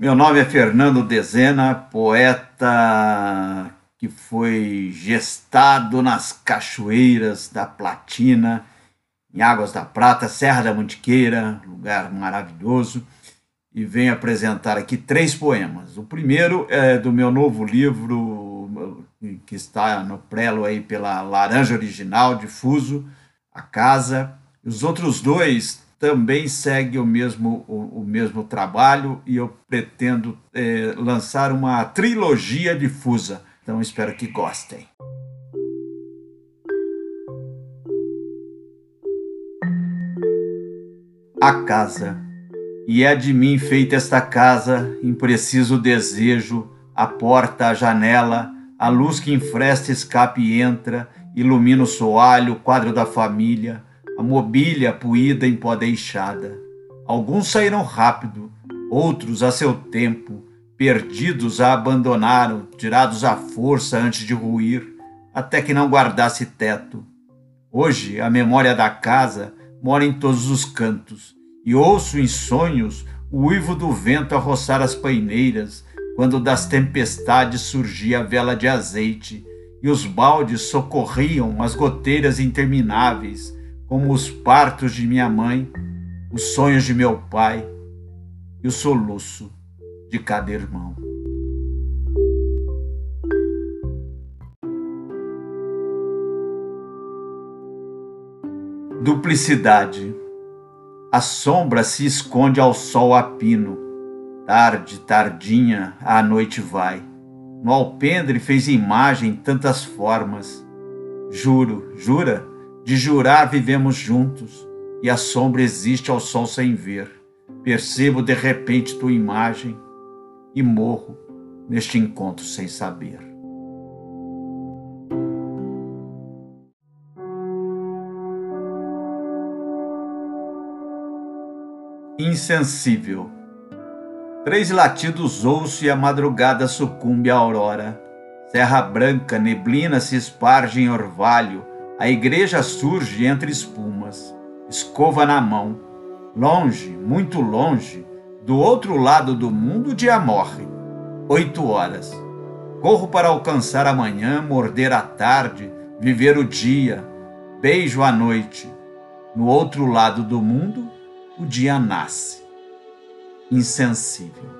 Meu nome é Fernando Dezena, poeta que foi gestado nas cachoeiras da Platina, em Águas da Prata, Serra da Mantiqueira, lugar maravilhoso, e venho apresentar aqui três poemas. O primeiro é do meu novo livro, que está no prelo aí pela Laranja Original, difuso, A Casa. Os outros dois também seguem o mesmo, o, o mesmo trabalho e eu pretendo é, lançar uma trilogia difusa então espero que gostem. A casa. E é de mim feita esta casa, impreciso desejo, a porta, a janela, a luz que enfresta escape e entra, ilumina o soalho, o quadro da família, a mobília puída em pó deixada. Alguns saíram rápido, outros a seu tempo, Perdidos a abandonaram, tirados à força antes de ruir, até que não guardasse teto. Hoje, a memória da casa mora em todos os cantos, e ouço em sonhos o uivo do vento a roçar as paineiras, quando das tempestades surgia a vela de azeite, e os baldes socorriam as goteiras intermináveis, como os partos de minha mãe, os sonhos de meu pai e o soluço de cada irmão. Duplicidade. A sombra se esconde ao sol a pino. Tarde, tardinha, a noite vai. No alpendre fez imagem tantas formas. Juro, jura? De jurar vivemos juntos, e a sombra existe ao sol sem ver. Percebo de repente tua imagem, e morro neste encontro sem saber. Insensível. Três latidos ouço e a madrugada sucumbe à aurora. Serra branca, neblina se esparge em orvalho, a igreja surge entre espumas, escova na mão. Longe, muito longe, do outro lado do mundo, o dia morre. Oito horas. Corro para alcançar a manhã, morder a tarde, viver o dia. Beijo a noite. No outro lado do mundo, o dia nasce. Insensível.